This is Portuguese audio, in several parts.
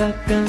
takkan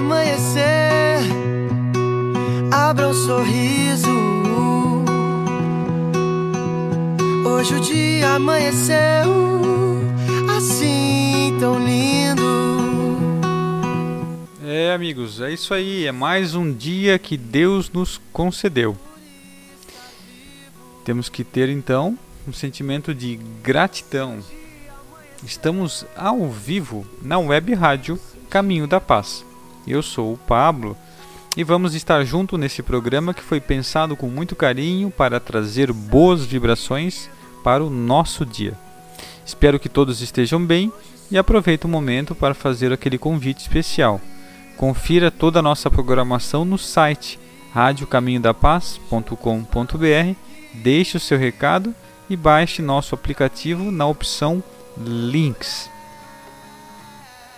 Amanhecer, abra um sorriso. Hoje o dia amanheceu assim tão lindo. É, amigos, é isso aí. É mais um dia que Deus nos concedeu. Temos que ter então um sentimento de gratidão. Estamos ao vivo na web rádio Caminho da Paz. Eu sou o Pablo e vamos estar junto nesse programa que foi pensado com muito carinho para trazer boas vibrações para o nosso dia. Espero que todos estejam bem e aproveito o momento para fazer aquele convite especial. Confira toda a nossa programação no site radiocaminhodapaz.com.br, deixe o seu recado e baixe nosso aplicativo na opção Links.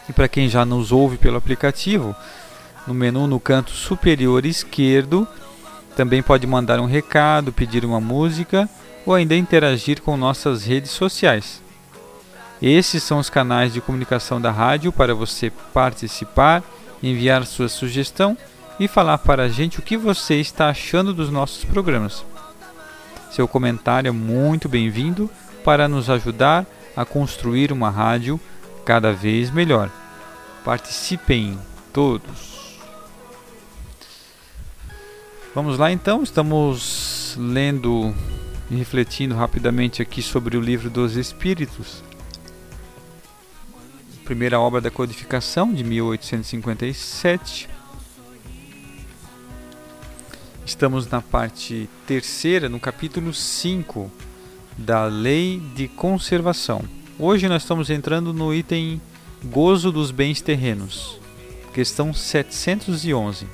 E para quem já nos ouve pelo aplicativo, no menu no canto superior esquerdo, também pode mandar um recado, pedir uma música ou ainda interagir com nossas redes sociais. Esses são os canais de comunicação da rádio para você participar, enviar sua sugestão e falar para a gente o que você está achando dos nossos programas. Seu comentário é muito bem-vindo para nos ajudar a construir uma rádio cada vez melhor. Participem todos. Vamos lá então, estamos lendo e refletindo rapidamente aqui sobre o livro dos Espíritos. Primeira obra da codificação de 1857. Estamos na parte terceira, no capítulo 5 da Lei de Conservação. Hoje nós estamos entrando no item Gozo dos Bens Terrenos, questão 711.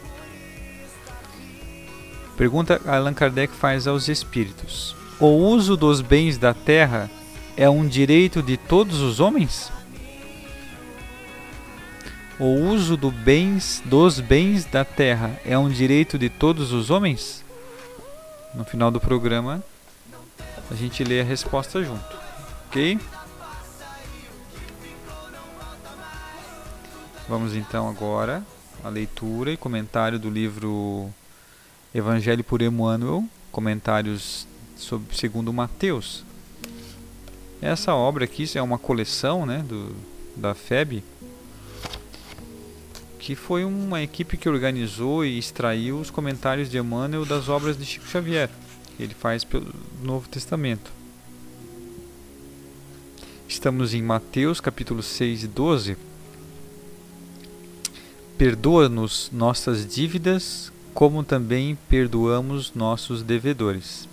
Pergunta Allan Kardec faz aos espíritos: O uso dos bens da terra é um direito de todos os homens? O uso do bens, dos bens da terra é um direito de todos os homens? No final do programa, a gente lê a resposta junto, ok? Vamos então agora à leitura e comentário do livro Evangelho por Emmanuel, comentários sobre segundo Mateus. Essa obra aqui é uma coleção, né, do, da FEB, que foi uma equipe que organizou e extraiu os comentários de Emmanuel das obras de Chico Xavier, que ele faz pelo Novo Testamento. Estamos em Mateus capítulo 6 e 12. Perdoa-nos nossas dívidas, como também perdoamos nossos devedores.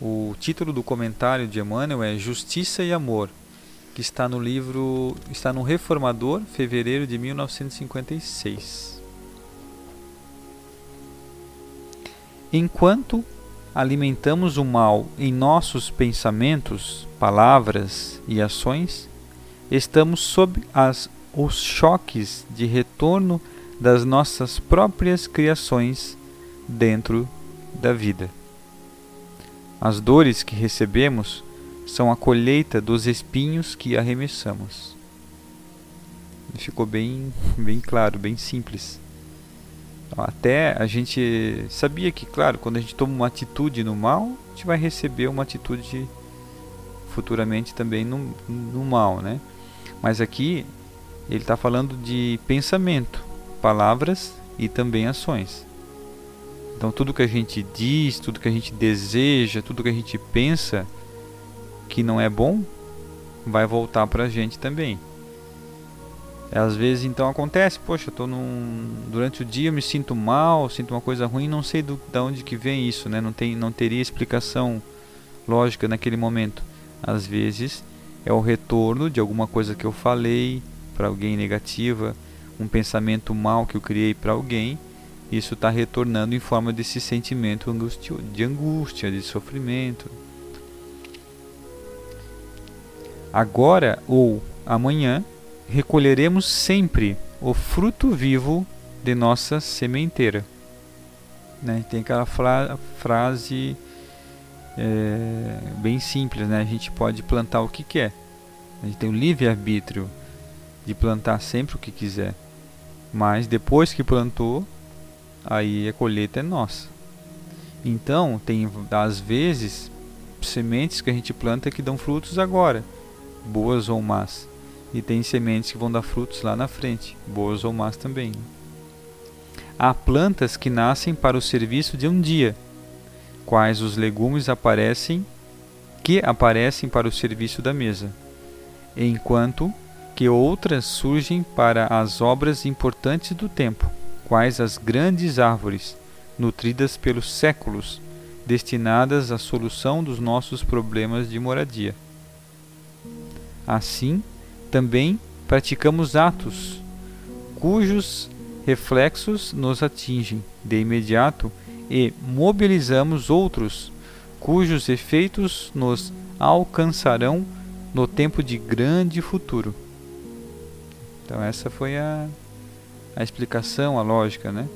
O título do comentário de Emmanuel é Justiça e Amor, que está no livro, está no Reformador, fevereiro de 1956. enquanto alimentamos o mal em nossos pensamentos, palavras e ações, estamos sob as, os choques de retorno das nossas próprias criações dentro da vida. As dores que recebemos são a colheita dos espinhos que arremessamos. Ficou bem, bem claro, bem simples. Até a gente sabia que, claro, quando a gente toma uma atitude no mal, a gente vai receber uma atitude futuramente também no, no mal, né? Mas aqui ele está falando de pensamento, palavras e também ações. Então tudo que a gente diz, tudo que a gente deseja, tudo que a gente pensa que não é bom, vai voltar para a gente também. Às vezes então acontece, poxa, tô num, durante o dia eu me sinto mal, sinto uma coisa ruim, não sei do, de onde que vem isso, né? Não tem, não teria explicação lógica naquele momento. Às vezes é o retorno de alguma coisa que eu falei para alguém negativa, um pensamento mal que eu criei para alguém, isso está retornando em forma desse sentimento de angústia, de sofrimento. Agora ou amanhã recolheremos sempre o fruto vivo de nossa sementeira. Né? Tem aquela fra frase é, bem simples, né? A gente pode plantar o que quer. A gente tem o livre arbítrio de plantar sempre o que quiser. Mas depois que plantou, aí a colheita é nossa. Então, tem às vezes sementes que a gente planta que dão frutos agora, boas ou más. E tem sementes que vão dar frutos lá na frente, boas ou más também. Há plantas que nascem para o serviço de um dia, quais os legumes aparecem que aparecem para o serviço da mesa, enquanto que outras surgem para as obras importantes do tempo, quais as grandes árvores, nutridas pelos séculos, destinadas à solução dos nossos problemas de moradia. Assim, também praticamos atos cujos reflexos nos atingem de imediato e mobilizamos outros cujos efeitos nos alcançarão no tempo de grande futuro. Então essa foi a, a explicação, a lógica, né?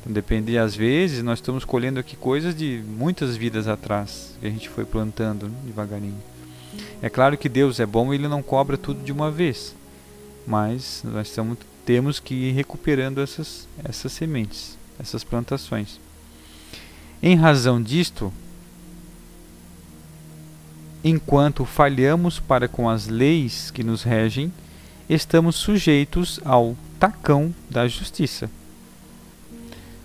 Então depende, às vezes nós estamos colhendo aqui coisas de muitas vidas atrás que a gente foi plantando né, devagarinho. É claro que Deus é bom e Ele não cobra tudo de uma vez, mas nós estamos, temos que ir recuperando essas, essas sementes, essas plantações. Em razão disto, enquanto falhamos para com as leis que nos regem, estamos sujeitos ao tacão da justiça.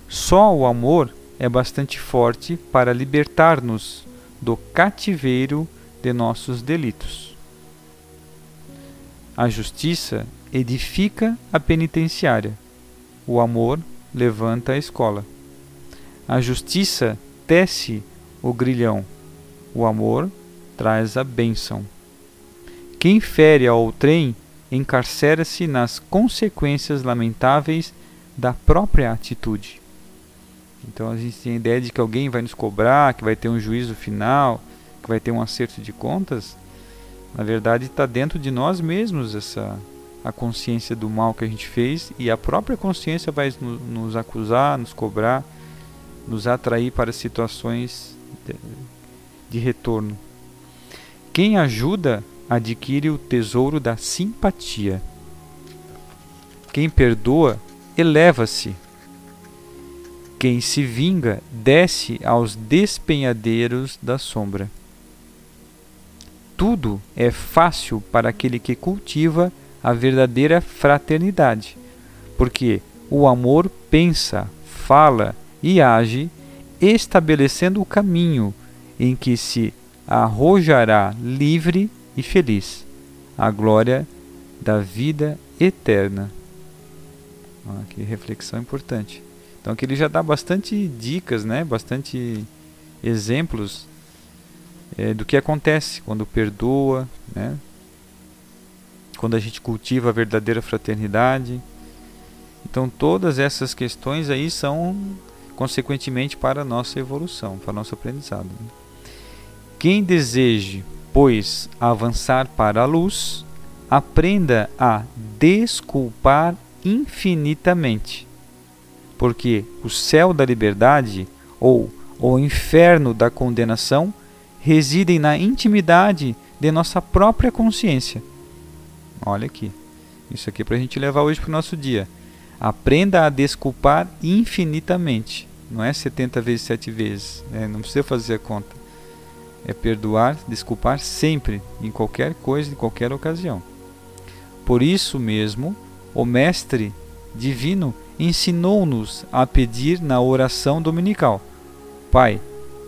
Só o amor é bastante forte para libertar-nos do cativeiro de nossos delitos. A justiça edifica a penitenciária, o amor levanta a escola. A justiça tece o grilhão, o amor traz a bênção. Quem fere ao trem encarcera-se nas consequências lamentáveis da própria atitude. Então a gente tem a ideia de que alguém vai nos cobrar, que vai ter um juízo final, que vai ter um acerto de contas, na verdade está dentro de nós mesmos essa a consciência do mal que a gente fez e a própria consciência vai nos acusar, nos cobrar, nos atrair para situações de, de retorno. Quem ajuda adquire o tesouro da simpatia. Quem perdoa eleva-se. Quem se vinga desce aos despenhadeiros da sombra. Tudo é fácil para aquele que cultiva a verdadeira fraternidade, porque o amor pensa, fala e age, estabelecendo o caminho em que se arrojará livre e feliz a glória da vida eterna. Ah, que reflexão importante. Então aqui ele já dá bastante dicas, né? bastante exemplos é, do que acontece quando perdoa, né? quando a gente cultiva a verdadeira fraternidade. Então todas essas questões aí são consequentemente para a nossa evolução, para o nosso aprendizado. né? Quem deseje, pois, avançar para a luz, aprenda a desculpar infinitamente, porque o céu da liberdade ou o inferno da condenação residem na intimidade de nossa própria consciência. Olha aqui. Isso aqui é para a gente levar hoje para o nosso dia. Aprenda a desculpar infinitamente. Não é 70 vezes 7 vezes. né? Não precisa fazer a conta. É perdoar, desculpar sempre, em qualquer coisa, em qualquer ocasião. Por isso mesmo, o Mestre Divino ensinou-nos a pedir na oração dominical: Pai,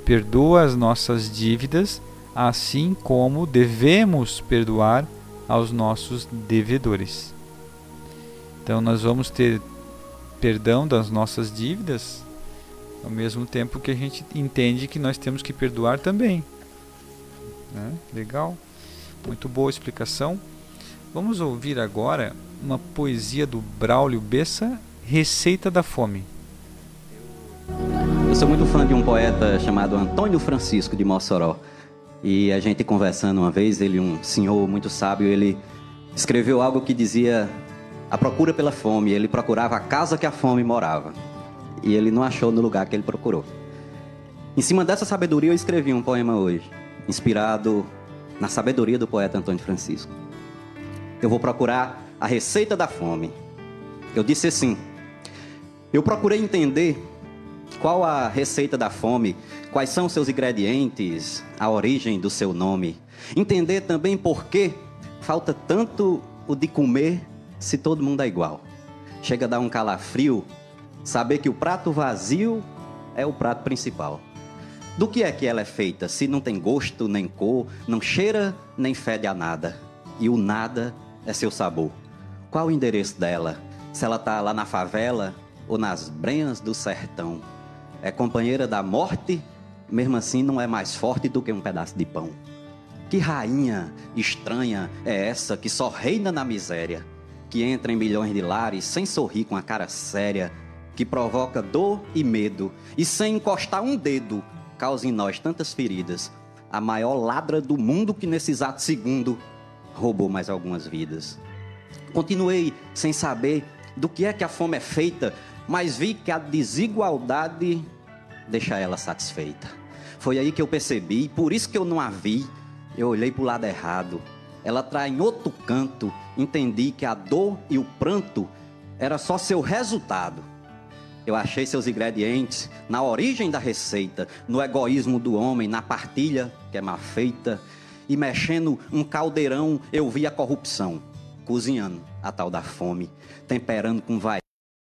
perdoa as nossas dívidas, assim como devemos perdoar aos nossos devedores. Então, nós vamos ter perdão das nossas dívidas, ao mesmo tempo que a gente entende que nós temos que perdoar também. Né? Legal? Muito boa explicação. Vamos ouvir agora uma poesia do Braulio Bessa, Receita da Fome. Eu sou muito fã de um poeta chamado Antônio Francisco de Mossoró. E a gente conversando uma vez, ele, um senhor muito sábio, ele escreveu algo que dizia a procura pela fome. Ele procurava a casa que a fome morava. E ele não achou no lugar que ele procurou. Em cima dessa sabedoria, eu escrevi um poema hoje, inspirado na sabedoria do poeta Antônio Francisco. Eu vou procurar a receita da fome. Eu disse assim: eu procurei entender qual a receita da fome, quais são seus ingredientes, a origem do seu nome. Entender também por que falta tanto o de comer se todo mundo é igual. Chega a dar um calafrio saber que o prato vazio é o prato principal. Do que é que ela é feita se não tem gosto nem cor, não cheira nem fede a nada? E o nada é seu sabor. Qual o endereço dela? Se ela tá lá na favela ou nas brenhas do sertão? É companheira da morte, mesmo assim não é mais forte do que um pedaço de pão. Que rainha estranha é essa que só reina na miséria, que entra em milhões de lares sem sorrir com a cara séria, que provoca dor e medo e sem encostar um dedo causa em nós tantas feridas. A maior ladra do mundo que nesse exato segundo roubou mais algumas vidas. Continuei sem saber do que é que a fome é feita, mas vi que a desigualdade deixa ela satisfeita. Foi aí que eu percebi, por isso que eu não a vi, eu olhei para o lado errado. Ela trai em outro canto, entendi que a dor e o pranto era só seu resultado. Eu achei seus ingredientes na origem da receita, no egoísmo do homem, na partilha que é mal feita. E mexendo um caldeirão, eu vi a corrupção, cozinhando a tal da fome, temperando com vai,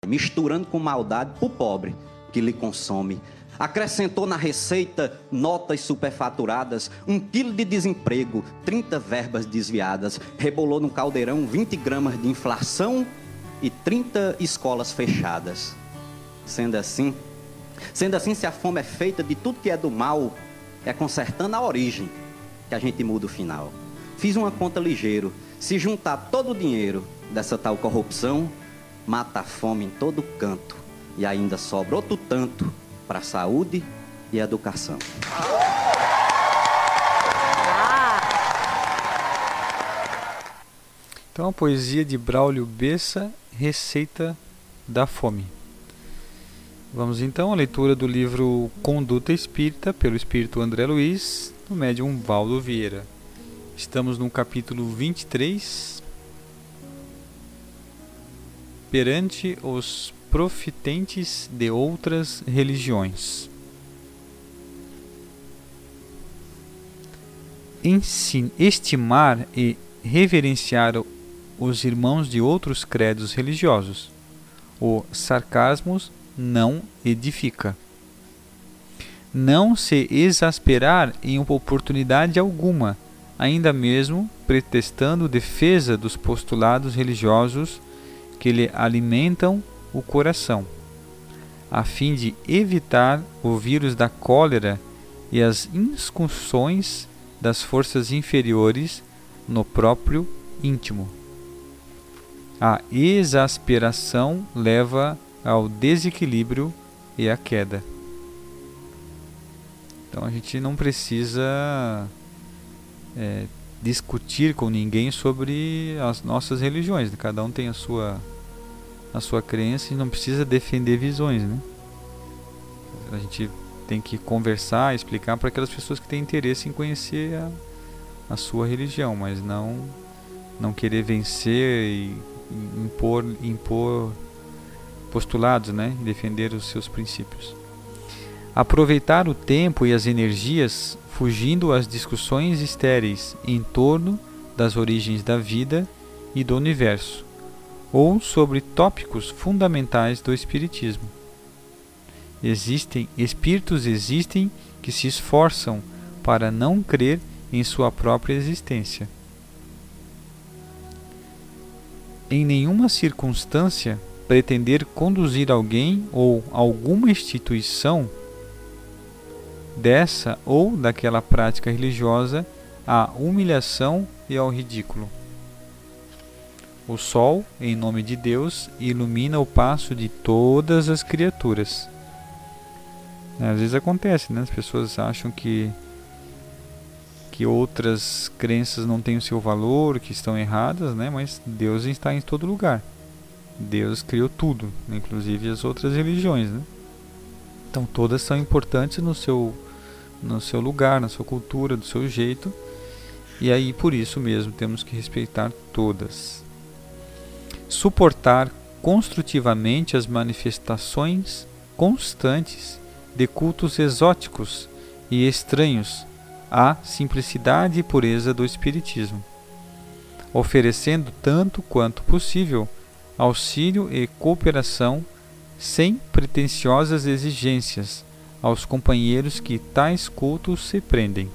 misturando com maldade pro pobre que lhe consome. Acrescentou na receita notas superfaturadas, um quilo de desemprego, 30 verbas desviadas. Rebolou no caldeirão 20 gramas de inflação e 30 escolas fechadas. Sendo assim, sendo assim, se a fome é feita de tudo que é do mal, é consertando a origem que a gente muda o final. Fiz uma conta ligeiro. Se juntar todo o dinheiro dessa tal corrupção, mata a fome em todo canto e ainda sobra outro tanto para saúde e educação. Então, a poesia de Braulio Bessa, Receita da Fome. Vamos então à leitura do livro Conduta Espírita, pelo Espírito André Luiz, no médium Valdo Vieira. Estamos no capítulo 23, perante os profitentes de outras religiões. Estimar e reverenciar os irmãos de outros credos religiosos. O sarcasmo não edifica. Não se exasperar em oportunidade alguma, ainda mesmo pretextando defesa dos postulados religiosos que lhe alimentam o coração, a fim de evitar o vírus da cólera e as incursões das forças inferiores no próprio íntimo. A exasperação leva ao desequilíbrio e a queda. Então a gente não precisa é, discutir com ninguém sobre as nossas religiões. né? Cada um tem a sua a sua crença e não precisa defender visões, né? A gente tem que conversar, explicar para aquelas pessoas que têm interesse em conhecer a, a sua religião, mas não não querer vencer e impor impor postulados, né? Defender os seus princípios. Aproveitar o tempo e as energias fugindo às discussões estéreis em torno das origens da vida e do universo, ou sobre tópicos fundamentais do espiritismo. Existem espíritos existem que se esforçam para não crer em sua própria existência. Em nenhuma circunstância pretender conduzir alguém ou alguma instituição dessa ou daquela prática religiosa à humilhação e ao ridículo. O sol, em nome de Deus, ilumina o passo de todas as criaturas. Às vezes acontece, né? As pessoas acham que que outras crenças não têm o seu valor, que estão erradas, né? Mas Deus está em todo lugar. Deus criou tudo, inclusive as outras religiões, né? Então todas são importantes no seu no seu lugar, na sua cultura, do seu jeito. E aí por isso mesmo temos que respeitar todas. Suportar construtivamente as manifestações constantes de cultos exóticos e estranhos à simplicidade e pureza do espiritismo, oferecendo tanto quanto possível auxílio e cooperação sem pretensiosas exigências aos companheiros que tais cultos se prendem.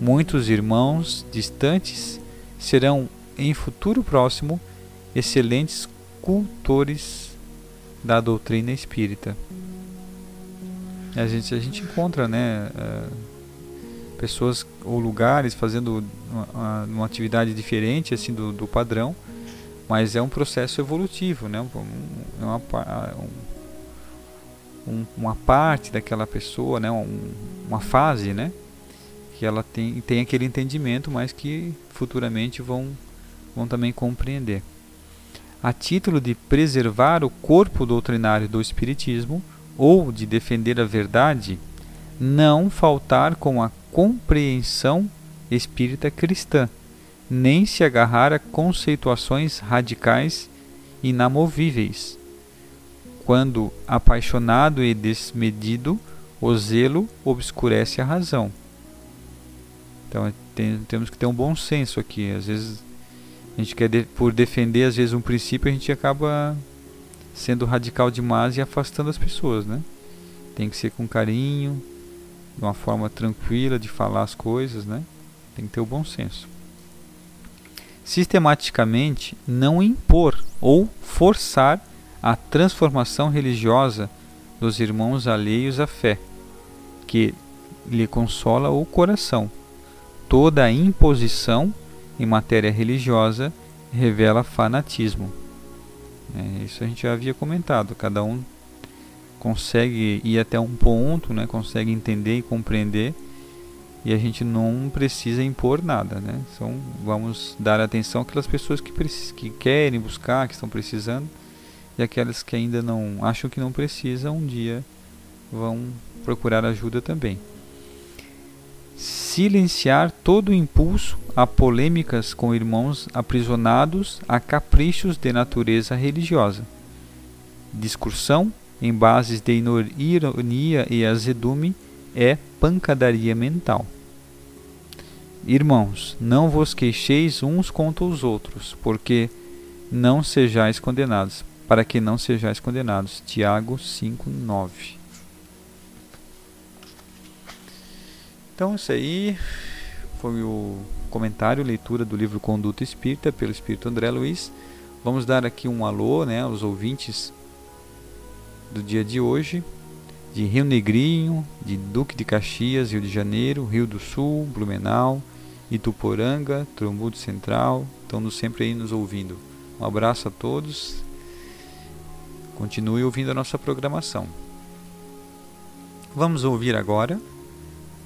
Muitos irmãos distantes serão em futuro próximo excelentes cultores da doutrina espírita. A gente, a gente encontra, né, eh, pessoas ou lugares fazendo uma, uma atividade diferente assim do, do padrão, mas é um processo evolutivo, né? É uma, um, uma parte daquela pessoa, né? Um, uma fase, né? Que ela tem, tem aquele entendimento, mas que futuramente vão, vão também compreender. A título de preservar o corpo doutrinário do Espiritismo ou de defender a verdade, não faltar com a compreensão espírita cristã nem se agarrar a conceituações radicais inamovíveis. Quando apaixonado e desmedido, o zelo obscurece a razão. Então tem, temos que ter um bom senso aqui. Às vezes a gente quer de, por defender às vezes um princípio a gente acaba sendo radical demais e afastando as pessoas, né? Tem que ser com carinho, de uma forma tranquila de falar as coisas, né? Tem que ter o bom senso sistematicamente não impor ou forçar a transformação religiosa dos irmãos alheios à fé, que lhe consola o coração. Toda imposição em matéria religiosa revela fanatismo. É, isso a gente já havia comentado. Cada um consegue ir até um ponto, né, consegue entender e compreender e a gente não precisa impor nada, né? Então vamos dar atenção àquelas pessoas que, que querem buscar, que estão precisando, e aquelas que ainda não acham que não precisam, um dia vão procurar ajuda também. Silenciar todo o impulso a polêmicas com irmãos aprisionados a caprichos de natureza religiosa. Discussão em bases de ironia e azedume é pancadaria mental. Irmãos, não vos queixeis uns contra os outros, porque não sejais condenados, para que não sejais condenados. Tiago 5:9. Então isso aí foi o comentário, leitura do livro Conduta Espírita pelo Espírito André Luiz. Vamos dar aqui um alô, né, aos ouvintes do dia de hoje de Rio Negrinho, de Duque de Caxias, Rio de Janeiro, Rio do Sul, Blumenau, Ituporanga, Trombudo Central, estão sempre aí nos ouvindo. Um abraço a todos. Continue ouvindo a nossa programação. Vamos ouvir agora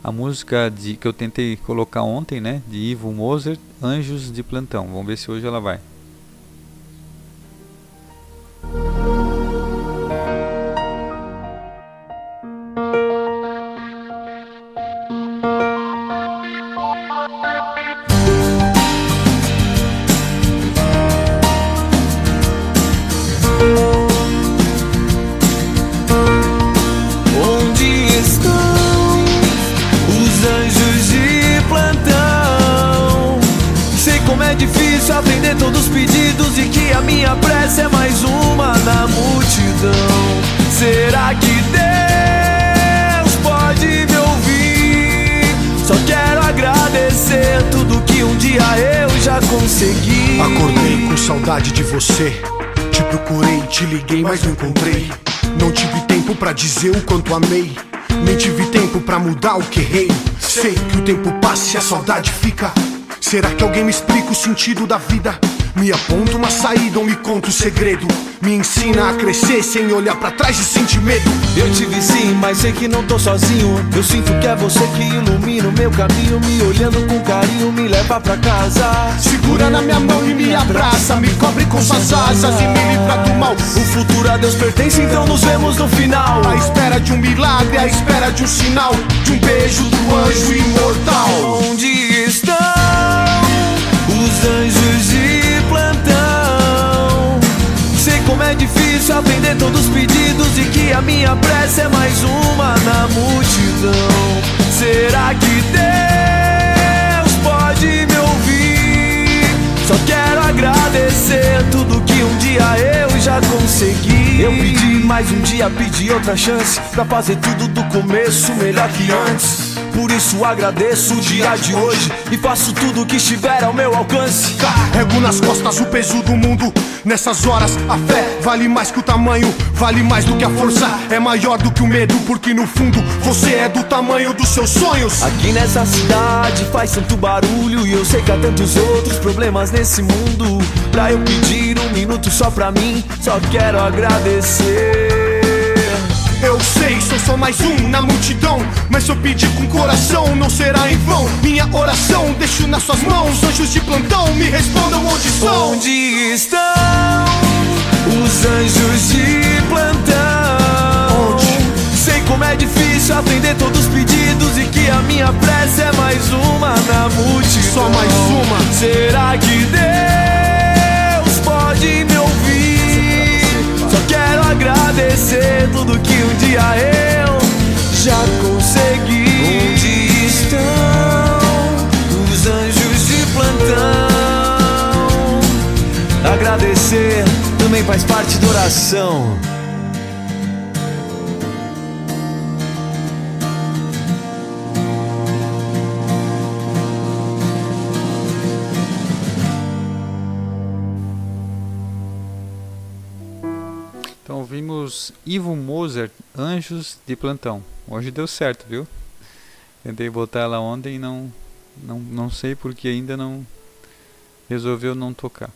a música de, que eu tentei colocar ontem, né? De Ivo Moser, Anjos de Plantão. Vamos ver se hoje ela vai. Você. Te procurei, te liguei, mas não encontrei. Não tive tempo pra dizer o quanto amei. Nem tive tempo pra mudar o que errei. Sei que o tempo passa e a saudade fica. Será que alguém me explica o sentido da vida? Me aponta uma saída ou me conta o segredo? Me ensina a crescer sem olhar pra trás e sentir medo. Eu tive sim, mas sei que não tô sozinho. Eu sinto que é você que ilumina o meu caminho. Me olhando com carinho, me leva pra casa. Segura na minha mão e me abraça. Me cobre com suas asas e me livra do mal. O futuro a Deus pertence, então nos vemos no final. À espera de um milagre, à espera de um sinal, de um beijo do anjo imortal. Onde como é difícil atender todos os pedidos e que a minha prece é mais uma na multidão. Será que Deus pode me ouvir? Só quero agradecer tudo que um dia eu já consegui. Eu pedi mais um dia, pedi outra chance pra fazer tudo do começo melhor que antes. Isso agradeço o dia de hoje e faço tudo o que estiver ao meu alcance. Carrego nas costas o peso do mundo. Nessas horas, a fé vale mais que o tamanho, vale mais do que a força. É maior do que o medo, porque no fundo você é do tamanho dos seus sonhos. Aqui nessa cidade faz tanto barulho E eu sei que há tantos outros problemas nesse mundo Pra eu pedir um minuto só pra mim Só quero agradecer Eu sei, sou só mais um na multidão. Mas se eu pedir com coração, não será em vão. Minha oração deixo nas suas mãos. Anjos de plantão, me respondam onde estão. Onde estão os anjos de plantão? Onde? Sei como é difícil atender todos os pedidos E que a minha prece é mais uma na multidão Só mais uma. Será que Deus pode me agradecer tudo que um dia eu já consegui Onde estão os anjos de plantão? Agradecer também faz parte da oração Ivo Moser, Anjos de Plantão. Hoje deu certo, viu? Tentei botar ela ontem e não, não, não sei porque ainda não resolveu não tocar.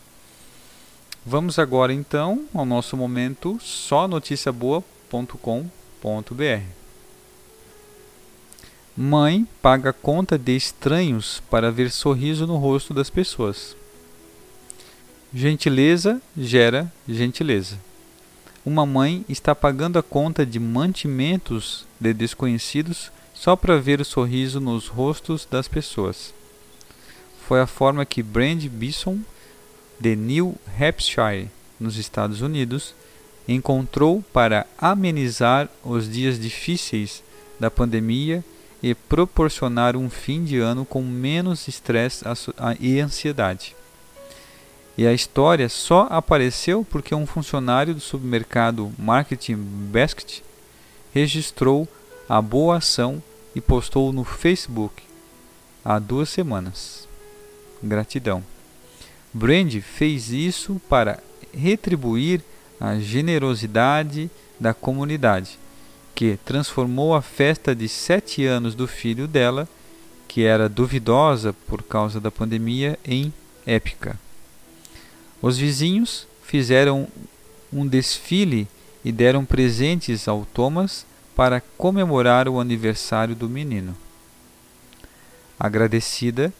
Vamos agora então ao nosso momento só noticiaboa.com.br. Mãe paga conta de estranhos para ver sorriso no rosto das pessoas. Gentileza gera gentileza uma mãe está pagando a conta de mantimentos de desconhecidos só para ver o sorriso nos rostos das pessoas. Foi a forma que Brand Bison, de New Hampshire, nos Estados Unidos, encontrou para amenizar os dias difíceis da pandemia e proporcionar um fim de ano com menos estresse e ansiedade. E a história só apareceu porque um funcionário do supermercado Marketing Basket registrou a boa ação e postou no Facebook há duas semanas. Gratidão. Brand fez isso para retribuir a generosidade da comunidade, que transformou a festa de sete anos do filho dela, que era duvidosa por causa da pandemia, em épica. Os vizinhos fizeram um desfile e deram presentes ao Thomas para comemorar o aniversário do menino. Agradecida,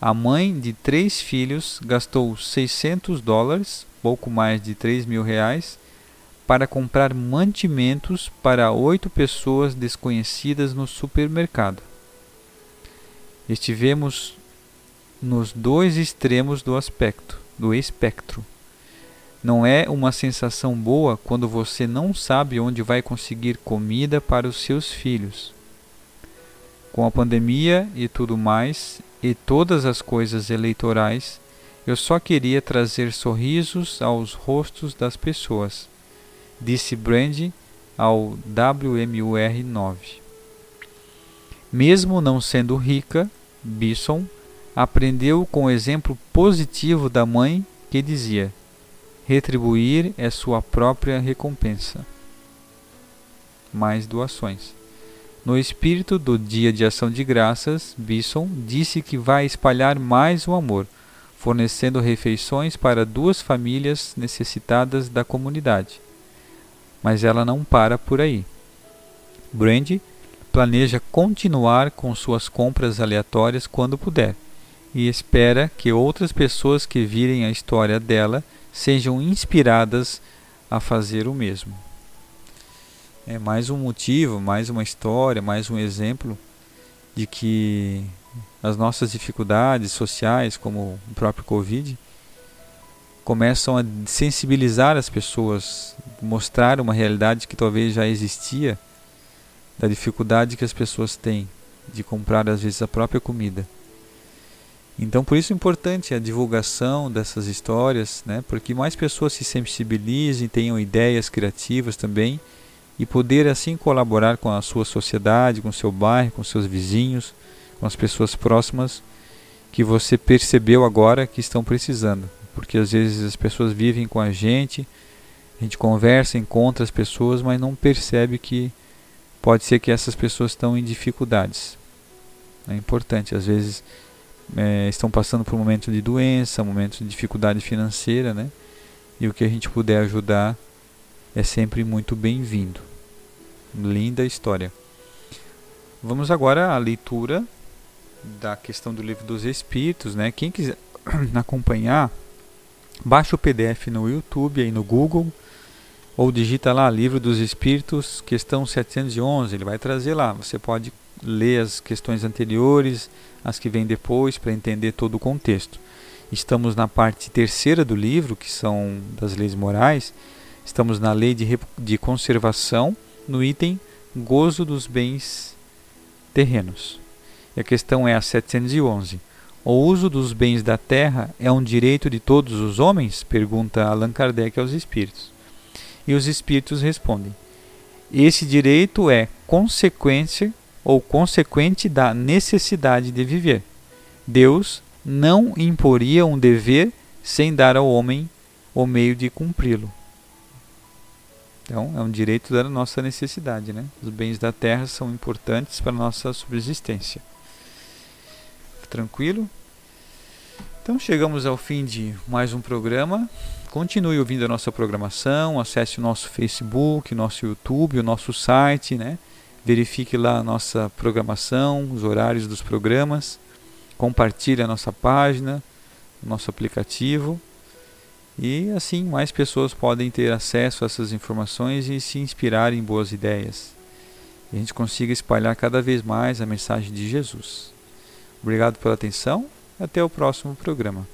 a mãe de três filhos gastou 600 dólares, pouco mais de 3 mil reais, para comprar mantimentos para oito pessoas desconhecidas no supermercado. Estivemos nos dois extremos do aspecto, do espectro. Não é uma sensação boa quando você não sabe onde vai conseguir comida para os seus filhos. Com a pandemia e tudo mais, e todas as coisas eleitorais, eu só queria trazer sorrisos aos rostos das pessoas, disse Brandy ao WMUR 9. Mesmo não sendo rica, Bisson aprendeu com o exemplo positivo da mãe que dizia: Retribuir é sua própria recompensa. Mais doações. No espírito do Dia de Ação de Graças, Bisson disse que vai espalhar mais o amor, fornecendo refeições para duas famílias necessitadas da comunidade. Mas ela não para por aí. Brandy planeja continuar com suas compras aleatórias quando puder e espera que outras pessoas que virem a história dela sejam inspiradas a fazer o mesmo. É mais um motivo, mais uma história, mais um exemplo de que as nossas dificuldades sociais, como o próprio Covid, começam a sensibilizar as pessoas, mostrar uma realidade que talvez já existia, da dificuldade que as pessoas têm de comprar às vezes a própria comida. Então, por isso é importante a divulgação dessas histórias, né? porque mais pessoas se sensibilizem, tenham ideias criativas também e poder assim colaborar com a sua sociedade, com seu bairro, com seus vizinhos, com as pessoas próximas que você percebeu agora que estão precisando. Porque às vezes as pessoas vivem com a gente, a gente conversa, encontra as pessoas, mas não percebe que pode ser que essas pessoas estão em dificuldades. É importante, às vezes é, estão passando por um momento de doença, um momento de dificuldade financeira, né? E o que a gente puder ajudar é sempre muito bem-vindo. Linda história. Vamos agora à leitura da questão do livro dos Espíritos, né? Quem quiser acompanhar, baixa o PDF no YouTube aí no Google ou digita lá Livro dos Espíritos, questão 711, ele vai trazer lá. Você pode ler as questões anteriores, as que vêm depois, para entender todo o contexto. Estamos na parte terceira do livro, que são das leis morais. Estamos na lei de, de conservação, no item gozo dos bens terrenos. E a questão é a 711. O uso dos bens da terra é um direito de todos os homens? Pergunta Allan Kardec aos espíritos. E os espíritos respondem: Esse direito é consequência ou consequente da necessidade de viver. Deus não imporia um dever sem dar ao homem o meio de cumpri-lo. Então, é um direito da nossa necessidade. Né? Os bens da terra são importantes para a nossa subsistência. Tranquilo? Então, chegamos ao fim de mais um programa. Continue ouvindo a nossa programação, acesse o nosso Facebook, nosso YouTube, o nosso site, né? Verifique lá a nossa programação, os horários dos programas, compartilhe a nossa página, nosso aplicativo e assim mais pessoas podem ter acesso a essas informações e se inspirar em boas ideias. E a gente consiga espalhar cada vez mais a mensagem de Jesus. Obrigado pela atenção, até o próximo programa.